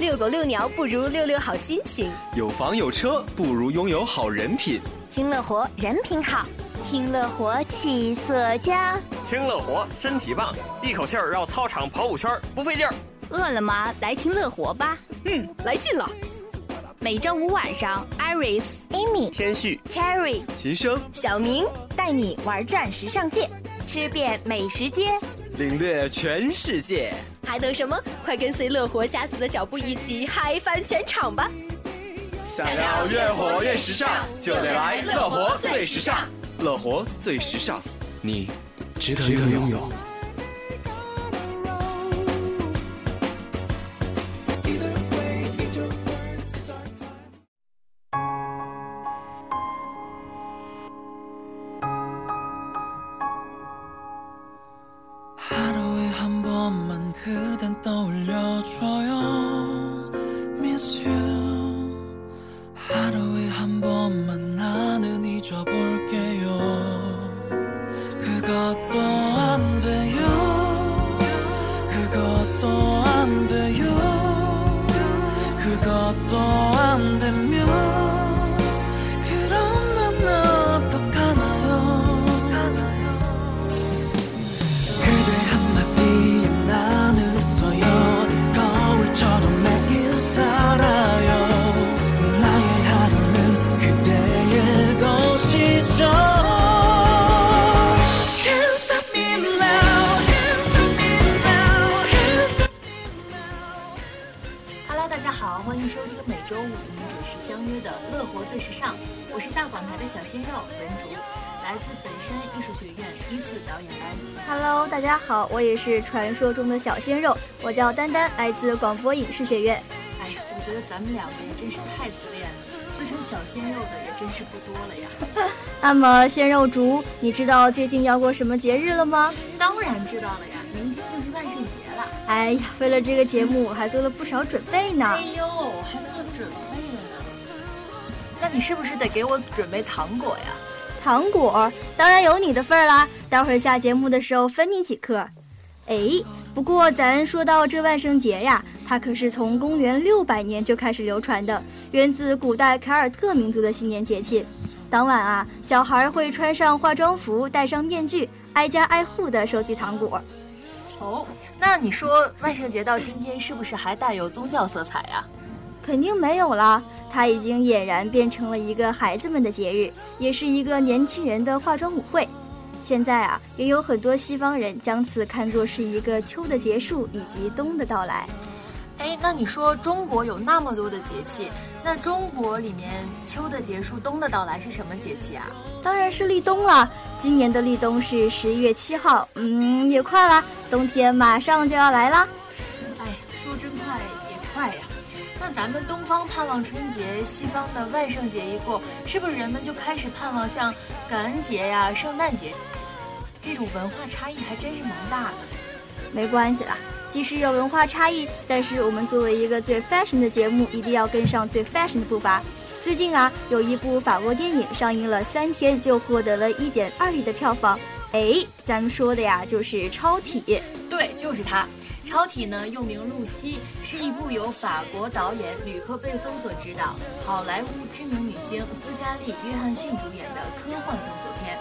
遛狗遛鸟不如遛遛好心情，有房有车不如拥有好人品。听乐活人品好，听乐活气色佳，听乐活身体棒，一口气儿绕操场跑五圈不费劲儿。饿了吗来听乐活吧，嗯，来劲了。每周五晚上，Iris、Amy、天旭、Cherry、齐声、小明带你玩转时尚界，吃遍美食街，领略全世界。还等什么？快跟随乐活家族的脚步，一起嗨翻全场吧！想要越活越时尚，就得来乐活最时尚。乐活最时尚，你值得拥有。我也是传说中的小鲜肉，我叫丹丹，来自广播影视学院。哎呀，我觉得咱们两个也真是太自恋了，自称小鲜肉的也真是不多了呀。那么鲜肉竹，你知道最近要过什么节日了吗？当然知道了呀，明天就是万圣节了。哎呀，为了这个节目，我还做了不少准备呢。你是不是得给我准备糖果呀？糖果当然有你的份儿啦，待会儿下节目的时候分你几颗。哎，不过咱说到这万圣节呀，它可是从公元六百年就开始流传的，源自古代凯尔特民族的新年节气。当晚啊，小孩会穿上化妆服，戴上面具，挨家挨户的收集糖果。哦，那你说万圣节到今天是不是还带有宗教色彩呀？肯定没有了，它已经俨然变成了一个孩子们的节日，也是一个年轻人的化妆舞会。现在啊，也有很多西方人将此看作是一个秋的结束以及冬的到来。哎，那你说中国有那么多的节气，那中国里面秋的结束、冬的到来是什么节气啊？当然是立冬了。今年的立冬是十一月七号，嗯，也快了，冬天马上就要来啦。哎，说真快也快呀。那咱们东方盼望春节，西方的万圣节一过，是不是人们就开始盼望像感恩节呀、圣诞节？这种文化差异还真是蛮大的。没关系啦，即使有文化差异，但是我们作为一个最 fashion 的节目，一定要跟上最 fashion 的步伐。最近啊，有一部法国电影上映了三天就获得了一点二亿的票房。哎，咱们说的呀，就是《超体》。对，就是它。《超体》呢，又名《露西》，是一部由法国导演吕克·贝松所执导，好莱坞知名女星斯嘉丽·约翰逊主演的科幻动作片。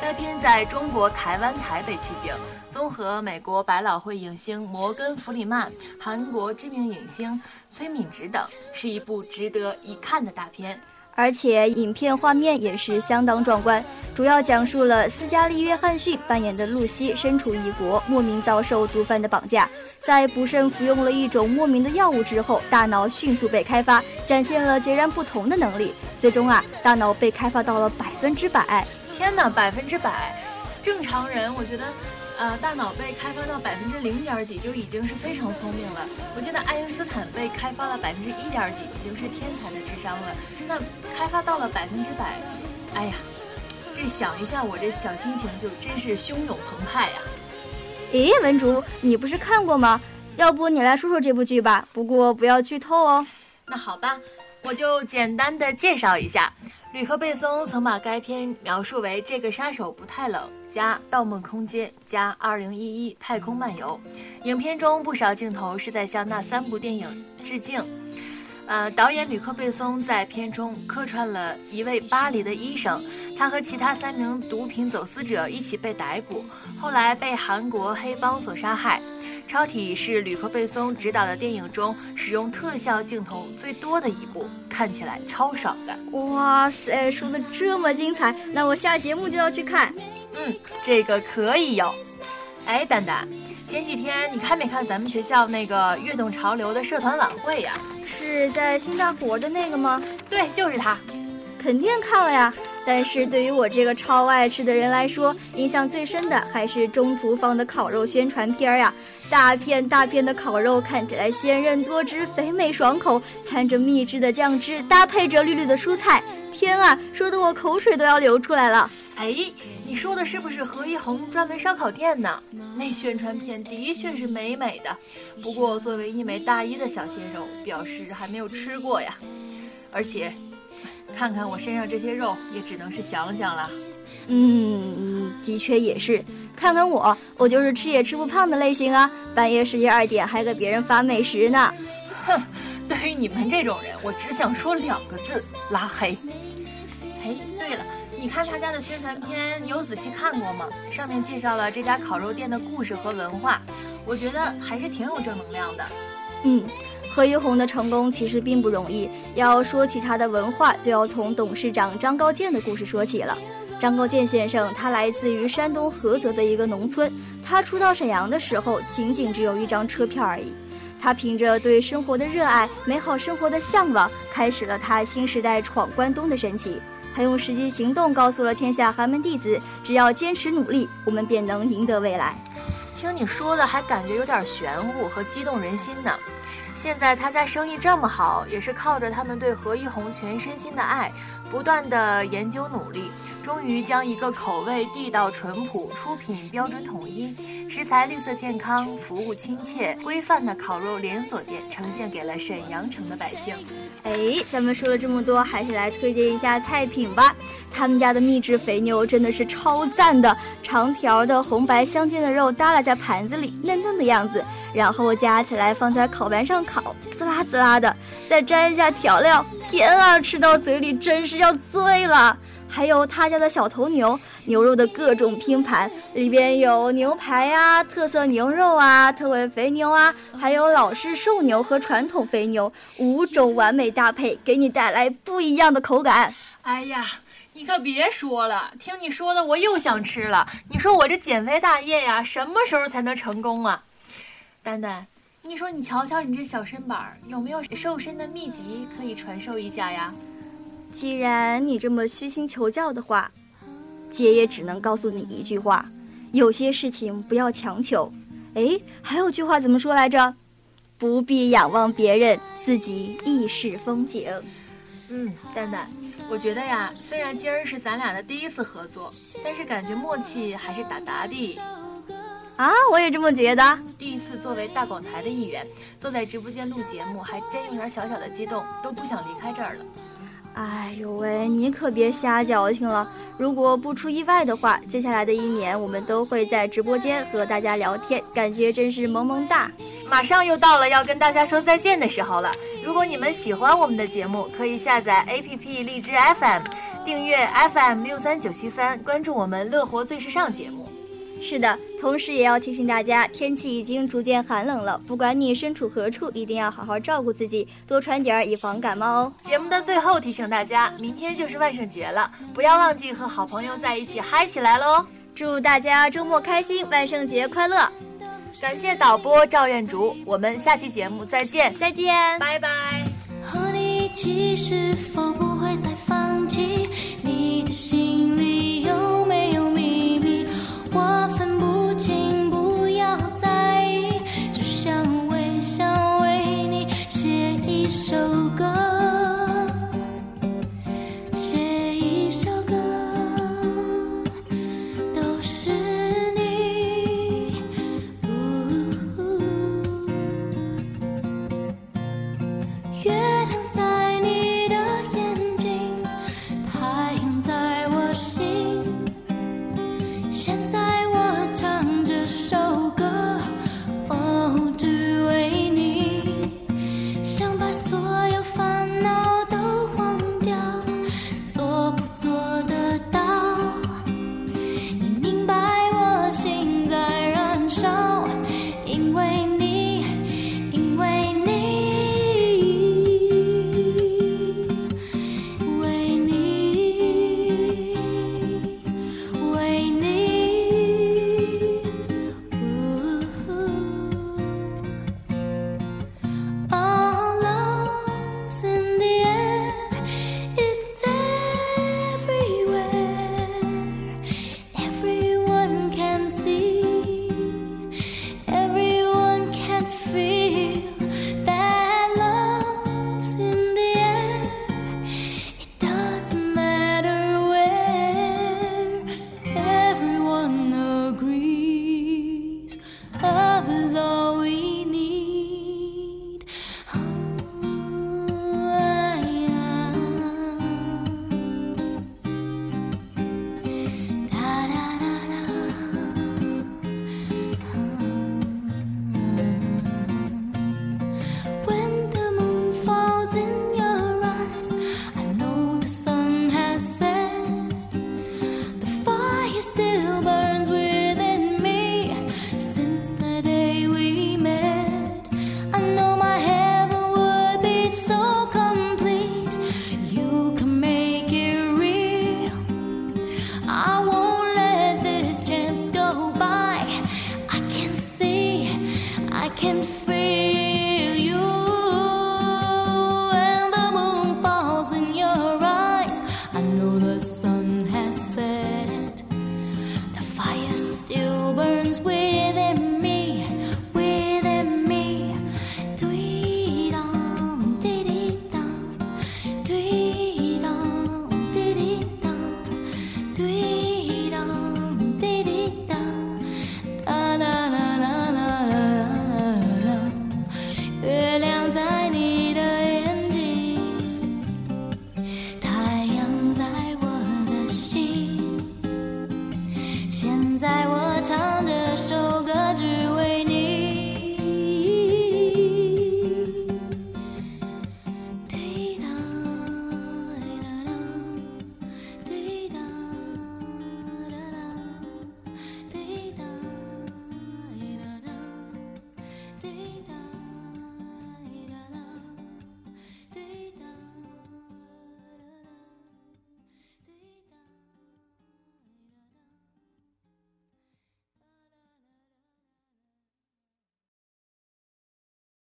该片在中国台湾台北取景，综合美国百老汇影星摩根·弗里曼、韩国知名影星崔敏植等，是一部值得一看的大片。而且影片画面也是相当壮观，主要讲述了斯嘉丽·约翰逊扮演的露西身处异国，莫名遭受毒贩的绑架，在不慎服用了一种莫名的药物之后，大脑迅速被开发，展现了截然不同的能力，最终啊，大脑被开发到了百分之百。天哪，百分之百！正常人我觉得。呃，大脑被开发到百分之零点几就已经是非常聪明了。我记得爱因斯坦被开发了百分之一点几，已经是天才的智商了。那开发到了百分之百，哎呀，这想一下，我这小心情就真是汹涌澎湃呀！咦，文竹，你不是看过吗？要不你来说说这部剧吧，不过不要剧透哦。那好吧，我就简单的介绍一下。吕克·贝松曾把该片描述为“这个杀手不太冷”加《盗梦空间》加《2011太空漫游》。影片中不少镜头是在向那三部电影致敬。呃，导演吕克·贝松在片中客串了一位巴黎的医生，他和其他三名毒品走私者一起被逮捕，后来被韩国黑帮所杀害。超体是吕克·贝松执导的电影中使用特效镜头最多的一部，看起来超爽的。哇塞，说的这么精彩，那我下节目就要去看。嗯，这个可以有。哎，丹丹，前几天你看没看咱们学校那个跃动潮流的社团晚会呀？是在新大活的那个吗？对，就是他。肯定看了呀。但是对于我这个超爱吃的人来说，印象最深的还是中途放的烤肉宣传片呀！大片大片的烤肉看起来鲜韧多汁、肥美爽口，掺着秘制的酱汁，搭配着绿绿的蔬菜，天啊，说的我口水都要流出来了！哎，你说的是不是何一红专门烧烤店呢？那宣传片的确是美美的，不过作为一枚大一的小鲜肉，表示还没有吃过呀，而且。看看我身上这些肉，也只能是想想了。嗯，的确也是。看看我，我就是吃也吃不胖的类型啊！半夜十一二点还给别人发美食呢。哼，对于你们这种人，我只想说两个字：拉黑。哎，对了，你看他家的宣传片，你有仔细看过吗？上面介绍了这家烤肉店的故事和文化，我觉得还是挺有正能量的。嗯。何一红的成功其实并不容易。要说起他的文化，就要从董事长张高建的故事说起了。张高建先生，他来自于山东菏泽的一个农村。他初到沈阳的时候，仅仅只有一张车票而已。他凭着对生活的热爱、美好生活的向往，开始了他新时代闯关东的神奇。他用实际行动告诉了天下寒门弟子：只要坚持努力，我们便能赢得未来。听你说的，还感觉有点玄乎和激动人心呢。现在他家生意这么好，也是靠着他们对何一红全身心的爱，不断的研究努力，终于将一个口味地道淳朴、出品标准统一、食材绿色健康、服务亲切规范的烤肉连锁店呈现给了沈阳城的百姓。哎，咱们说了这么多，还是来推荐一下菜品吧。他们家的秘制肥牛真的是超赞的，长条的红白相间的肉耷拉在盘子里，嫩嫩的样子。然后夹起来放在烤盘上烤，滋啦滋啦的，再沾一下调料，天啊，吃到嘴里真是要醉了。还有他家的小头牛，牛肉的各种拼盘，里边有牛排呀、特色牛肉啊、特味肥牛啊，还有老式瘦牛和传统肥牛，五种完美搭配，给你带来不一样的口感。哎呀，你可别说了，听你说的我又想吃了。你说我这减肥大业呀，什么时候才能成功啊？丹丹，你说你瞧瞧你这小身板，有没有瘦身的秘籍可以传授一下呀？既然你这么虚心求教的话，姐也只能告诉你一句话：有些事情不要强求。哎，还有句话怎么说来着？不必仰望别人，自己亦是风景。嗯，丹丹，我觉得呀，虽然今儿是咱俩的第一次合作，但是感觉默契还是达达的。啊，我也这么觉得。第一次作为大广台的一员，坐在直播间录节目，还真有点小小的激动，都不想离开这儿了。哎呦喂，你可别瞎矫情了。如果不出意外的话，接下来的一年，我们都会在直播间和大家聊天，感觉真是萌萌哒。马上又到了要跟大家说再见的时候了。如果你们喜欢我们的节目，可以下载 APP 荔枝 FM，订阅 FM 六三九七三，关注我们乐活最时尚节目。是的，同时也要提醒大家，天气已经逐渐寒冷了。不管你身处何处，一定要好好照顾自己，多穿点儿，以防感冒哦。节目的最后提醒大家，明天就是万圣节了，不要忘记和好朋友在一起嗨起来喽！祝大家周末开心，万圣节快乐！感谢导播赵彦竹，我们下期节目再见，再见，拜拜。和你一起是否不月。